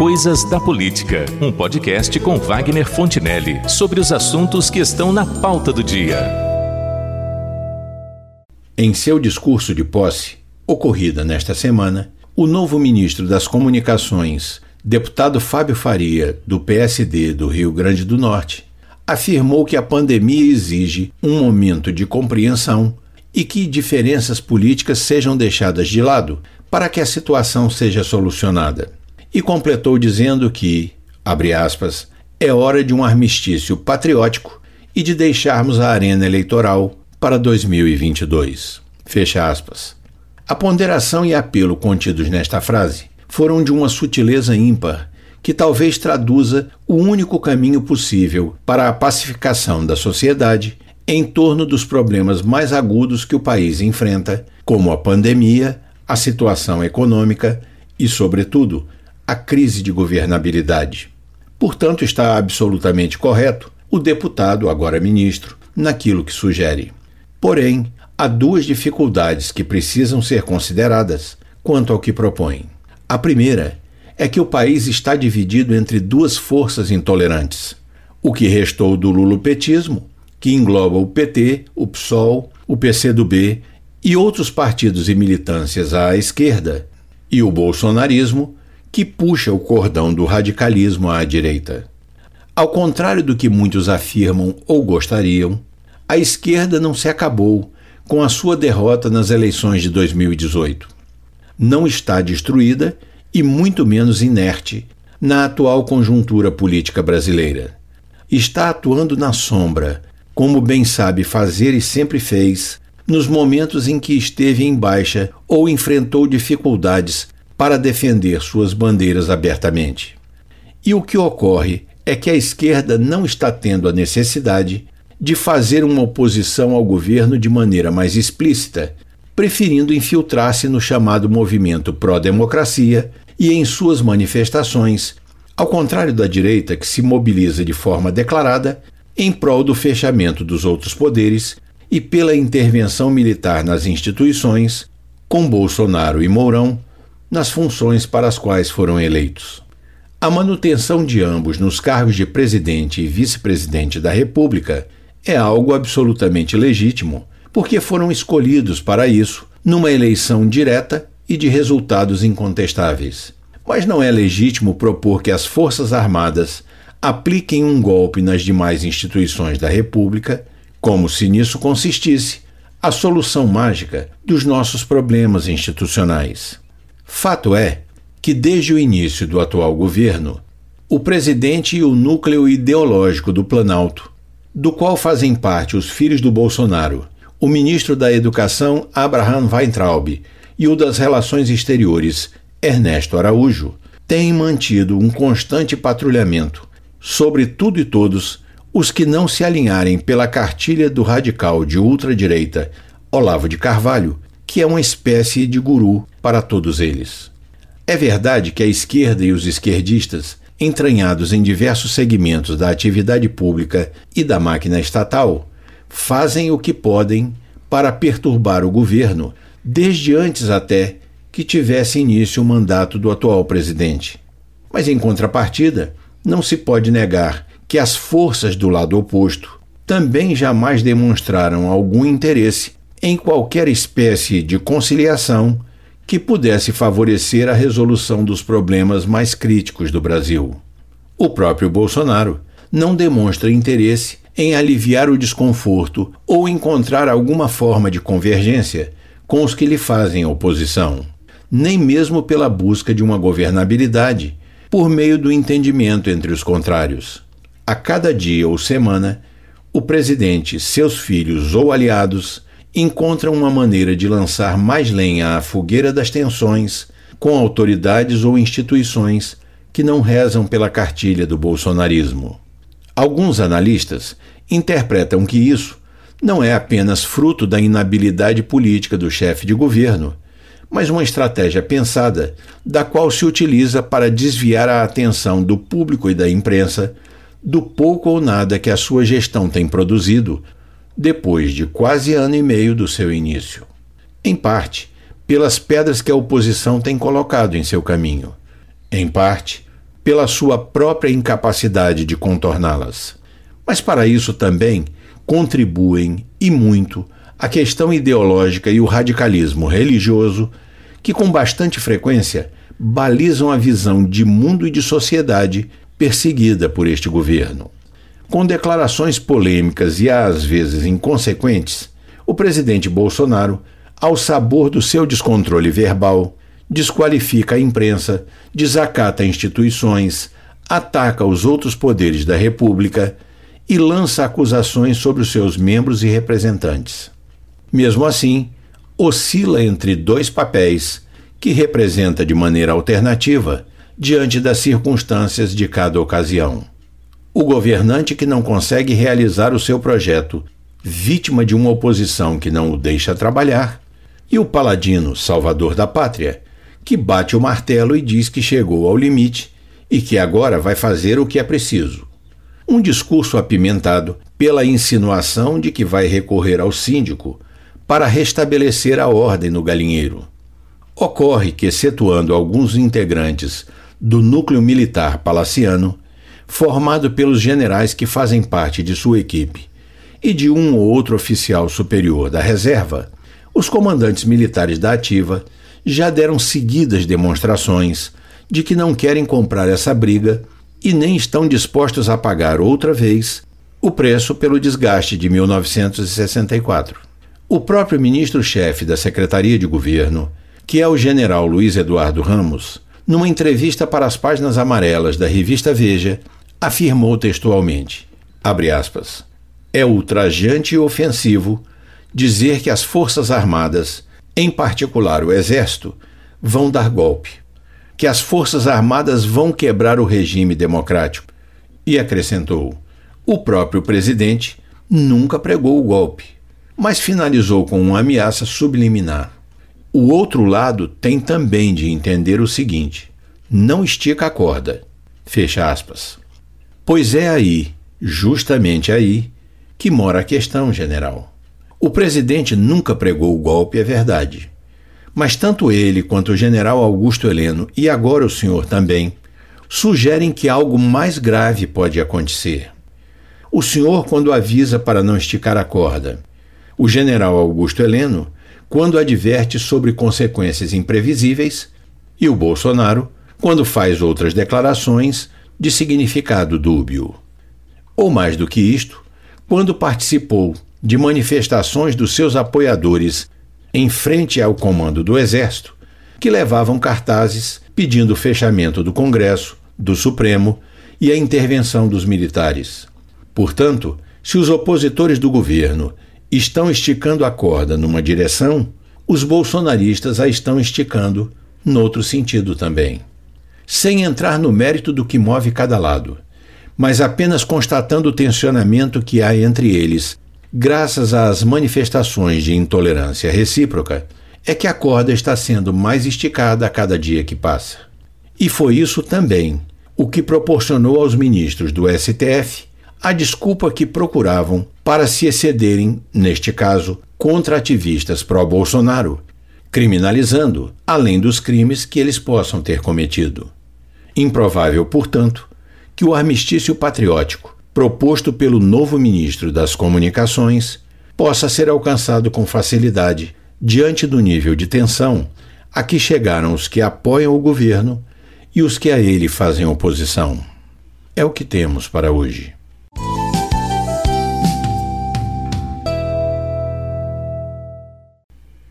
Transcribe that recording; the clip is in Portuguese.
Coisas da Política, um podcast com Wagner Fontinelli sobre os assuntos que estão na pauta do dia. Em seu discurso de posse, ocorrida nesta semana, o novo ministro das Comunicações, deputado Fábio Faria, do PSD do Rio Grande do Norte, afirmou que a pandemia exige um momento de compreensão e que diferenças políticas sejam deixadas de lado para que a situação seja solucionada e completou dizendo que, abre aspas, é hora de um armistício patriótico e de deixarmos a arena eleitoral para 2022. Fecha aspas. A ponderação e apelo contidos nesta frase foram de uma sutileza ímpar que talvez traduza o único caminho possível para a pacificação da sociedade em torno dos problemas mais agudos que o país enfrenta, como a pandemia, a situação econômica e, sobretudo, a crise de governabilidade. Portanto, está absolutamente correto o deputado, agora ministro, naquilo que sugere. Porém, há duas dificuldades que precisam ser consideradas quanto ao que propõe. A primeira é que o país está dividido entre duas forças intolerantes: o que restou do lulopetismo, que engloba o PT, o PSOL, o PCdoB e outros partidos e militâncias à esquerda, e o bolsonarismo, que puxa o cordão do radicalismo à direita. Ao contrário do que muitos afirmam ou gostariam, a esquerda não se acabou com a sua derrota nas eleições de 2018. Não está destruída e muito menos inerte na atual conjuntura política brasileira. Está atuando na sombra, como bem sabe fazer e sempre fez, nos momentos em que esteve em baixa ou enfrentou dificuldades para defender suas bandeiras abertamente. E o que ocorre é que a esquerda não está tendo a necessidade de fazer uma oposição ao governo de maneira mais explícita, preferindo infiltrar-se no chamado movimento pró-democracia e em suas manifestações, ao contrário da direita que se mobiliza de forma declarada em prol do fechamento dos outros poderes e pela intervenção militar nas instituições, com Bolsonaro e Mourão nas funções para as quais foram eleitos. A manutenção de ambos nos cargos de presidente e vice-presidente da República é algo absolutamente legítimo, porque foram escolhidos para isso numa eleição direta e de resultados incontestáveis. Mas não é legítimo propor que as Forças Armadas apliquem um golpe nas demais instituições da República, como se nisso consistisse a solução mágica dos nossos problemas institucionais. Fato é que, desde o início do atual governo, o presidente e o núcleo ideológico do Planalto, do qual fazem parte os filhos do Bolsonaro, o ministro da Educação Abraham Weintraub e o das Relações Exteriores Ernesto Araújo, têm mantido um constante patrulhamento sobre tudo e todos os que não se alinharem pela cartilha do radical de ultradireita Olavo de Carvalho que é uma espécie de guru para todos eles. É verdade que a esquerda e os esquerdistas, entranhados em diversos segmentos da atividade pública e da máquina estatal, fazem o que podem para perturbar o governo, desde antes até que tivesse início o mandato do atual presidente. Mas, em contrapartida, não se pode negar que as forças do lado oposto também jamais demonstraram algum interesse em qualquer espécie de conciliação que pudesse favorecer a resolução dos problemas mais críticos do Brasil. O próprio Bolsonaro não demonstra interesse em aliviar o desconforto ou encontrar alguma forma de convergência com os que lhe fazem oposição, nem mesmo pela busca de uma governabilidade por meio do entendimento entre os contrários. A cada dia ou semana, o presidente, seus filhos ou aliados encontram uma maneira de lançar mais lenha à fogueira das tensões com autoridades ou instituições que não rezam pela cartilha do bolsonarismo. Alguns analistas interpretam que isso não é apenas fruto da inabilidade política do chefe de governo, mas uma estratégia pensada da qual se utiliza para desviar a atenção do público e da imprensa do pouco ou nada que a sua gestão tem produzido depois de quase ano e meio do seu início. Em parte, pelas pedras que a oposição tem colocado em seu caminho. Em parte, pela sua própria incapacidade de contorná-las. Mas para isso também contribuem e muito a questão ideológica e o radicalismo religioso, que com bastante frequência balizam a visão de mundo e de sociedade perseguida por este governo. Com declarações polêmicas e às vezes inconsequentes, o presidente Bolsonaro, ao sabor do seu descontrole verbal, desqualifica a imprensa, desacata instituições, ataca os outros poderes da República e lança acusações sobre os seus membros e representantes. Mesmo assim, oscila entre dois papéis que representa de maneira alternativa diante das circunstâncias de cada ocasião. O governante que não consegue realizar o seu projeto, vítima de uma oposição que não o deixa trabalhar, e o paladino salvador da pátria, que bate o martelo e diz que chegou ao limite e que agora vai fazer o que é preciso. Um discurso apimentado pela insinuação de que vai recorrer ao síndico para restabelecer a ordem no galinheiro. Ocorre que, excetuando alguns integrantes do núcleo militar palaciano, formado pelos generais que fazem parte de sua equipe, e de um ou outro oficial superior da reserva, os comandantes militares da ativa já deram seguidas demonstrações de que não querem comprar essa briga e nem estão dispostos a pagar outra vez o preço pelo desgaste de 1964. O próprio ministro-chefe da Secretaria de Governo, que é o general Luiz Eduardo Ramos, numa entrevista para as páginas amarelas da revista Veja, afirmou textualmente: aspas, é ultrajante e ofensivo dizer que as Forças Armadas em particular o Exército, vão dar golpe, que as Forças Armadas vão quebrar o regime democrático. E acrescentou: o próprio presidente nunca pregou o golpe, mas finalizou com uma ameaça subliminar. O outro lado tem também de entender o seguinte: não estica a corda. Fecha aspas. Pois é aí, justamente aí, que mora a questão, general. O presidente nunca pregou o golpe, é verdade. Mas tanto ele quanto o general Augusto Heleno, e agora o senhor também, sugerem que algo mais grave pode acontecer. O senhor, quando avisa para não esticar a corda. O general Augusto Heleno, quando adverte sobre consequências imprevisíveis. E o Bolsonaro, quando faz outras declarações de significado dúbio. Ou mais do que isto, quando participou de manifestações dos seus apoiadores em frente ao comando do Exército, que levavam cartazes pedindo o fechamento do Congresso, do Supremo e a intervenção dos militares. Portanto, se os opositores do governo estão esticando a corda numa direção, os bolsonaristas a estão esticando noutro sentido também. Sem entrar no mérito do que move cada lado, mas apenas constatando o tensionamento que há entre eles graças às manifestações de intolerância recíproca, é que a corda está sendo mais esticada a cada dia que passa. E foi isso também o que proporcionou aos ministros do STF a desculpa que procuravam para se excederem, neste caso, contra ativistas pró-Bolsonaro, criminalizando, além dos crimes que eles possam ter cometido. Improvável, portanto, que o armistício patriótico proposto pelo novo ministro das Comunicações possa ser alcançado com facilidade diante do nível de tensão a que chegaram os que apoiam o governo e os que a ele fazem oposição. É o que temos para hoje.